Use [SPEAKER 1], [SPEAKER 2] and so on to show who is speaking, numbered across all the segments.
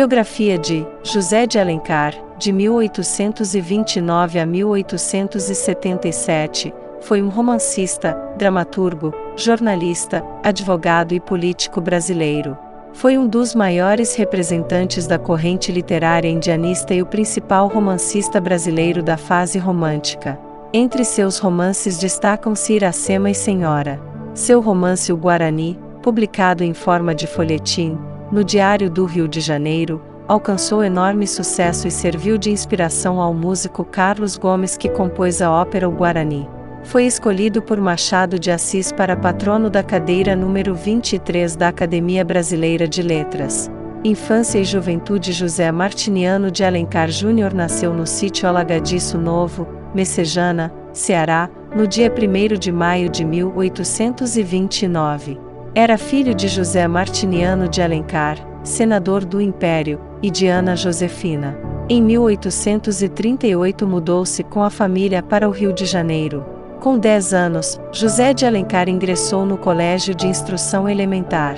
[SPEAKER 1] Biografia de José de Alencar, de 1829 a 1877, foi um romancista, dramaturgo, jornalista, advogado e político brasileiro. Foi um dos maiores representantes da corrente literária indianista e o principal romancista brasileiro da fase romântica. Entre seus romances destacam-se Iracema e Senhora. Seu romance O Guarani, publicado em forma de folhetim, no Diário do Rio de Janeiro, alcançou enorme sucesso e serviu de inspiração ao músico Carlos Gomes que compôs a ópera O Guarani. Foi escolhido por Machado de Assis para patrono da cadeira número 23 da Academia Brasileira de Letras. Infância e Juventude José Martiniano de Alencar Júnior nasceu no sítio Alagadiço Novo, Messejana, Ceará, no dia 1 de maio de 1829. Era filho de José Martiniano de Alencar, senador do Império, e de Ana Josefina. Em 1838 mudou-se com a família para o Rio de Janeiro. Com 10 anos, José de Alencar ingressou no Colégio de Instrução Elementar.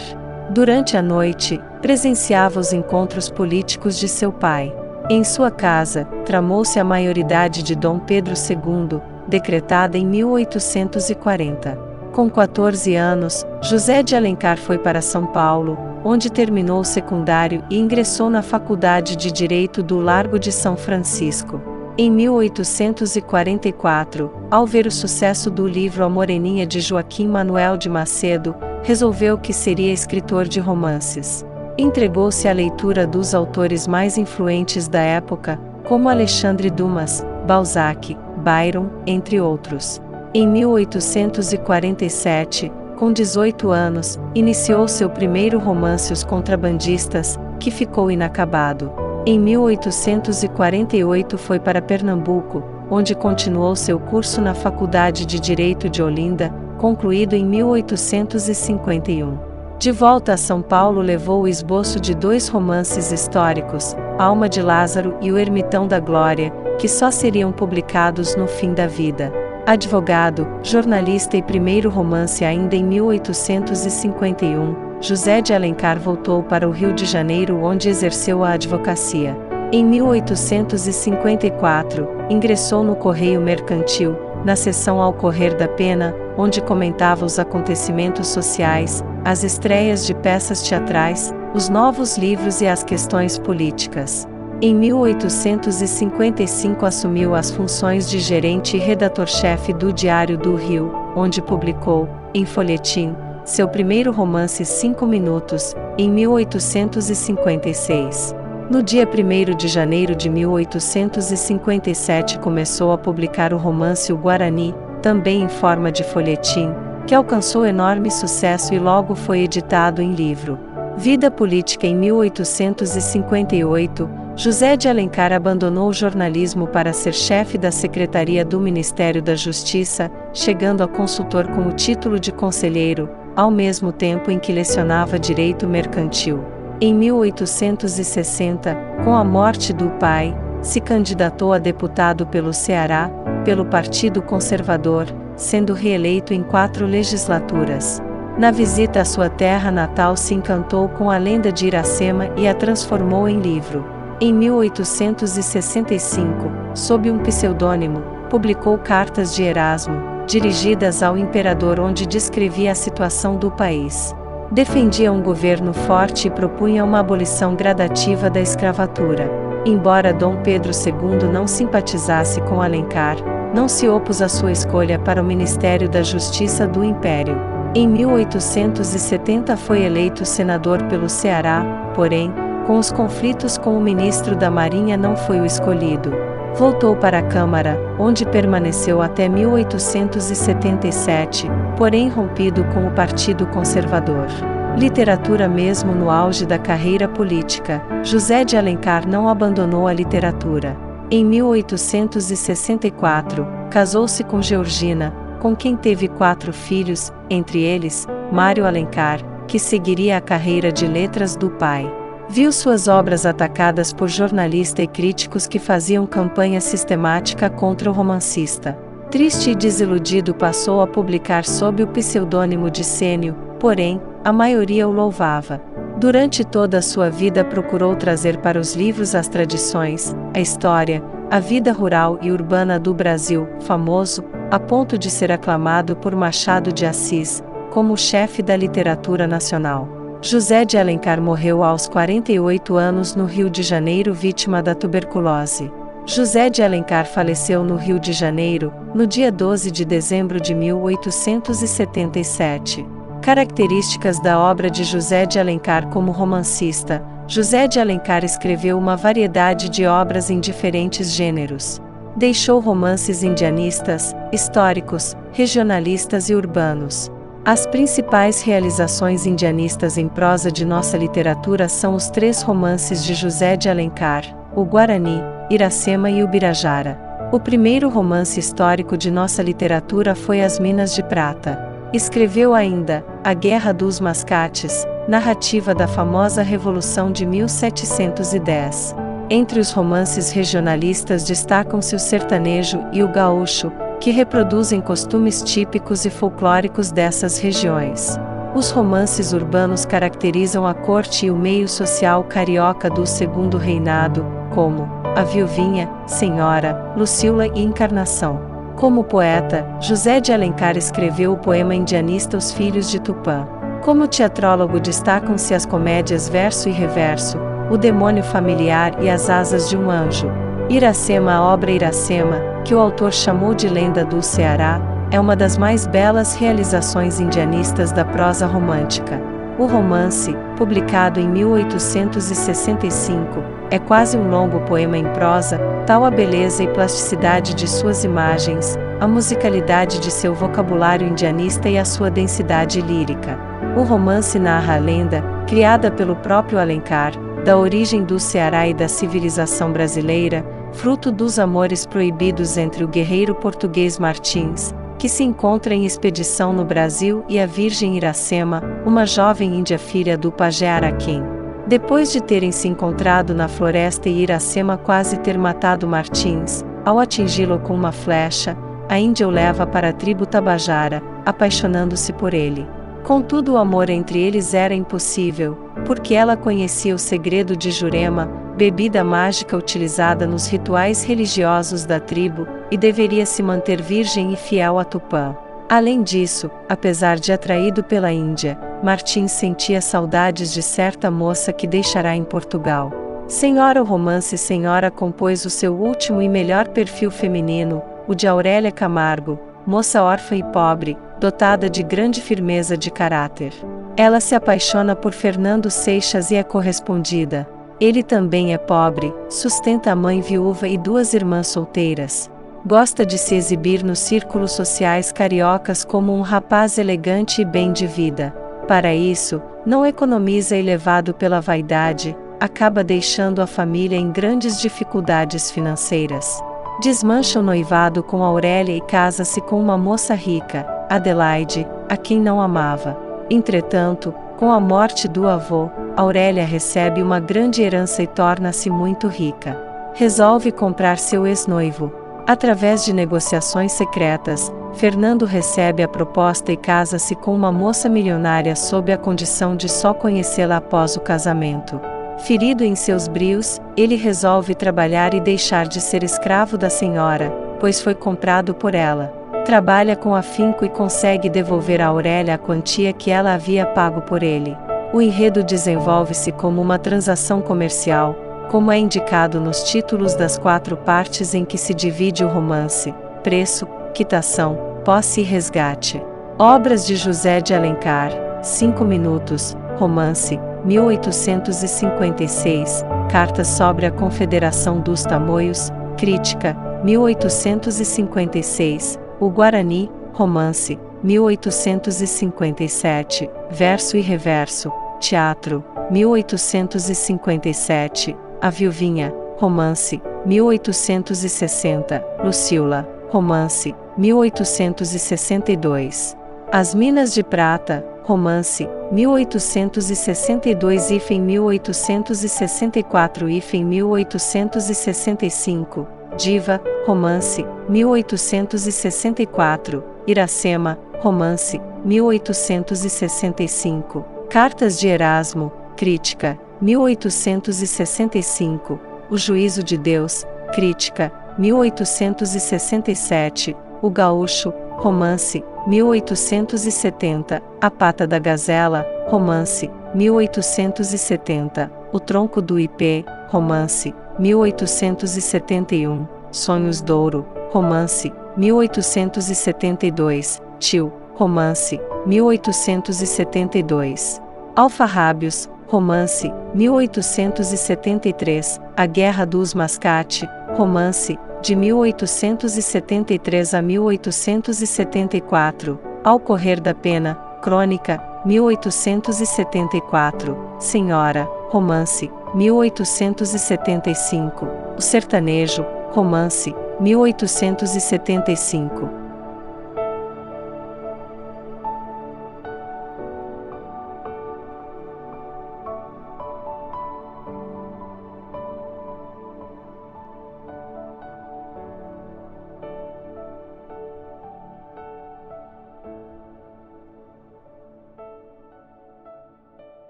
[SPEAKER 1] Durante a noite, presenciava os encontros políticos de seu pai. Em sua casa, tramou-se a maioridade de Dom Pedro II, decretada em 1840. Com 14 anos, José de Alencar foi para São Paulo, onde terminou o secundário e ingressou na Faculdade de Direito do Largo de São Francisco. Em 1844, ao ver o sucesso do livro A Moreninha de Joaquim Manuel de Macedo, resolveu que seria escritor de romances. Entregou-se à leitura dos autores mais influentes da época, como Alexandre Dumas, Balzac, Byron, entre outros. Em 1847, com 18 anos, iniciou seu primeiro romance Os Contrabandistas, que ficou inacabado. Em 1848 foi para Pernambuco, onde continuou seu curso na Faculdade de Direito de Olinda, concluído em 1851. De volta a São Paulo levou o esboço de dois romances históricos, Alma de Lázaro e O Ermitão da Glória, que só seriam publicados no fim da vida. Advogado, jornalista e primeiro romance ainda em 1851, José de Alencar voltou para o Rio de Janeiro onde exerceu a advocacia. Em 1854, ingressou no Correio Mercantil, na seção Ao Correr da Pena, onde comentava os acontecimentos sociais, as estreias de peças teatrais, os novos livros e as questões políticas. Em 1855 assumiu as funções de gerente e redator-chefe do Diário do Rio, onde publicou, em folhetim, seu primeiro romance Cinco Minutos, em 1856. No dia 1 de janeiro de 1857 começou a publicar o romance O Guarani, também em forma de folhetim, que alcançou enorme sucesso e logo foi editado em livro. Vida política em 1858, José de Alencar abandonou o jornalismo para ser chefe da Secretaria do Ministério da Justiça, chegando a consultor com o título de conselheiro, ao mesmo tempo em que lecionava direito mercantil. Em 1860, com a morte do pai, se candidatou a deputado pelo Ceará, pelo Partido Conservador, sendo reeleito em quatro legislaturas. Na visita à sua terra natal se encantou com a lenda de Iracema e a transformou em livro. Em 1865, sob um pseudônimo, publicou Cartas de Erasmo, dirigidas ao imperador, onde descrevia a situação do país. Defendia um governo forte e propunha uma abolição gradativa da escravatura. Embora Dom Pedro II não simpatizasse com Alencar, não se opôs à sua escolha para o Ministério da Justiça do Império. Em 1870 foi eleito senador pelo Ceará, porém, com os conflitos com o ministro da Marinha não foi o escolhido. Voltou para a Câmara, onde permaneceu até 1877, porém rompido com o Partido Conservador. Literatura mesmo no auge da carreira política, José de Alencar não abandonou a literatura. Em 1864, casou-se com Georgina, com quem teve quatro filhos, entre eles, Mário Alencar, que seguiria a carreira de letras do pai viu suas obras atacadas por jornalistas e críticos que faziam campanha sistemática contra o romancista. Triste e desiludido passou a publicar sob o pseudônimo de Sênio, porém, a maioria o louvava. Durante toda a sua vida procurou trazer para os livros as tradições, a história, a vida rural e urbana do Brasil, famoso, a ponto de ser aclamado por Machado de Assis, como chefe da literatura nacional. José de Alencar morreu aos 48 anos no Rio de Janeiro vítima da tuberculose. José de Alencar faleceu no Rio de Janeiro, no dia 12 de dezembro de 1877. Características da obra de José de Alencar como romancista: José de Alencar escreveu uma variedade de obras em diferentes gêneros. Deixou romances indianistas, históricos, regionalistas e urbanos. As principais realizações indianistas em prosa de nossa literatura são os três romances de José de Alencar, o Guarani, Iracema e Ubirajara. O primeiro romance histórico de nossa literatura foi As Minas de Prata. Escreveu ainda A Guerra dos Mascates, narrativa da famosa Revolução de 1710. Entre os romances regionalistas destacam-se o sertanejo e o gaúcho, que reproduzem costumes típicos e folclóricos dessas regiões. Os romances urbanos caracterizam a corte e o meio social carioca do Segundo Reinado, como A Viuvinha, Senhora, Lucila e Encarnação. Como poeta, José de Alencar escreveu o poema indianista Os Filhos de Tupã. Como teatrólogo destacam-se as comédias Verso e Reverso, O Demônio Familiar e As Asas de um Anjo. Iracema, a obra Iracema, que o autor chamou de Lenda do Ceará, é uma das mais belas realizações indianistas da prosa romântica. O romance, publicado em 1865, é quase um longo poema em prosa, tal a beleza e plasticidade de suas imagens, a musicalidade de seu vocabulário indianista e a sua densidade lírica. O romance narra a lenda, criada pelo próprio Alencar, da origem do Ceará e da civilização brasileira, fruto dos amores proibidos entre o guerreiro português Martins, que se encontra em expedição no Brasil, e a Virgem Iracema, uma jovem índia filha do pajé Araquém. Depois de terem se encontrado na floresta e Iracema quase ter matado Martins, ao atingi-lo com uma flecha, a Índia o leva para a tribo Tabajara, apaixonando-se por ele. Contudo, o amor entre eles era impossível, porque ela conhecia o segredo de Jurema, bebida mágica utilizada nos rituais religiosos da tribo, e deveria se manter virgem e fiel a Tupã. Além disso, apesar de atraído pela Índia, Martins sentia saudades de certa moça que deixará em Portugal. Senhora o romance Senhora compôs o seu último e melhor perfil feminino, o de Aurélia Camargo, moça órfã e pobre, dotada de grande firmeza de caráter. Ela se apaixona por Fernando Seixas e é correspondida. Ele também é pobre, sustenta a mãe viúva e duas irmãs solteiras. Gosta de se exibir nos círculos sociais cariocas como um rapaz elegante e bem de vida. Para isso, não economiza e levado pela vaidade, acaba deixando a família em grandes dificuldades financeiras. Desmancha o noivado com Aurélia e casa-se com uma moça rica, Adelaide, a quem não amava. Entretanto, com a morte do avô, Aurélia recebe uma grande herança e torna-se muito rica. Resolve comprar seu ex-noivo. Através de negociações secretas, Fernando recebe a proposta e casa-se com uma moça milionária sob a condição de só conhecê-la após o casamento. Ferido em seus brios, ele resolve trabalhar e deixar de ser escravo da senhora, pois foi comprado por ela. Trabalha com afinco e consegue devolver a Aurélia a quantia que ela havia pago por ele. O enredo desenvolve-se como uma transação comercial, como é indicado nos títulos das quatro partes em que se divide o romance: preço, quitação, posse e resgate. Obras de José de Alencar, 5 minutos, romance, 1856, Carta sobre a Confederação dos Tamoios, Crítica, 1856, O Guarani, Romance, 1857, Verso e Reverso, Teatro, 1857, A Viuvinha, Romance, 1860, Lucila, Romance, 1862. As Minas de Prata, Romance, 1862 e 1864 e 1865, Diva, Romance, 1864, Iracema, Romance, 1865, Cartas de Erasmo, Crítica, 1865. O Juízo de Deus, Crítica, 1867. O Gaúcho, Romance, 1870. A Pata da Gazela, Romance, 1870. O Tronco do Ipê, Romance, 1871. Sonhos Douro, Romance, 1872. Tio, Romance, 1872. Alfarrábios, Romance, 1873, A Guerra dos Mascate, Romance, de 1873 a 1874, Ao Correr da Pena, Crônica, 1874, Senhora, Romance, 1875, O Sertanejo, Romance, 1875.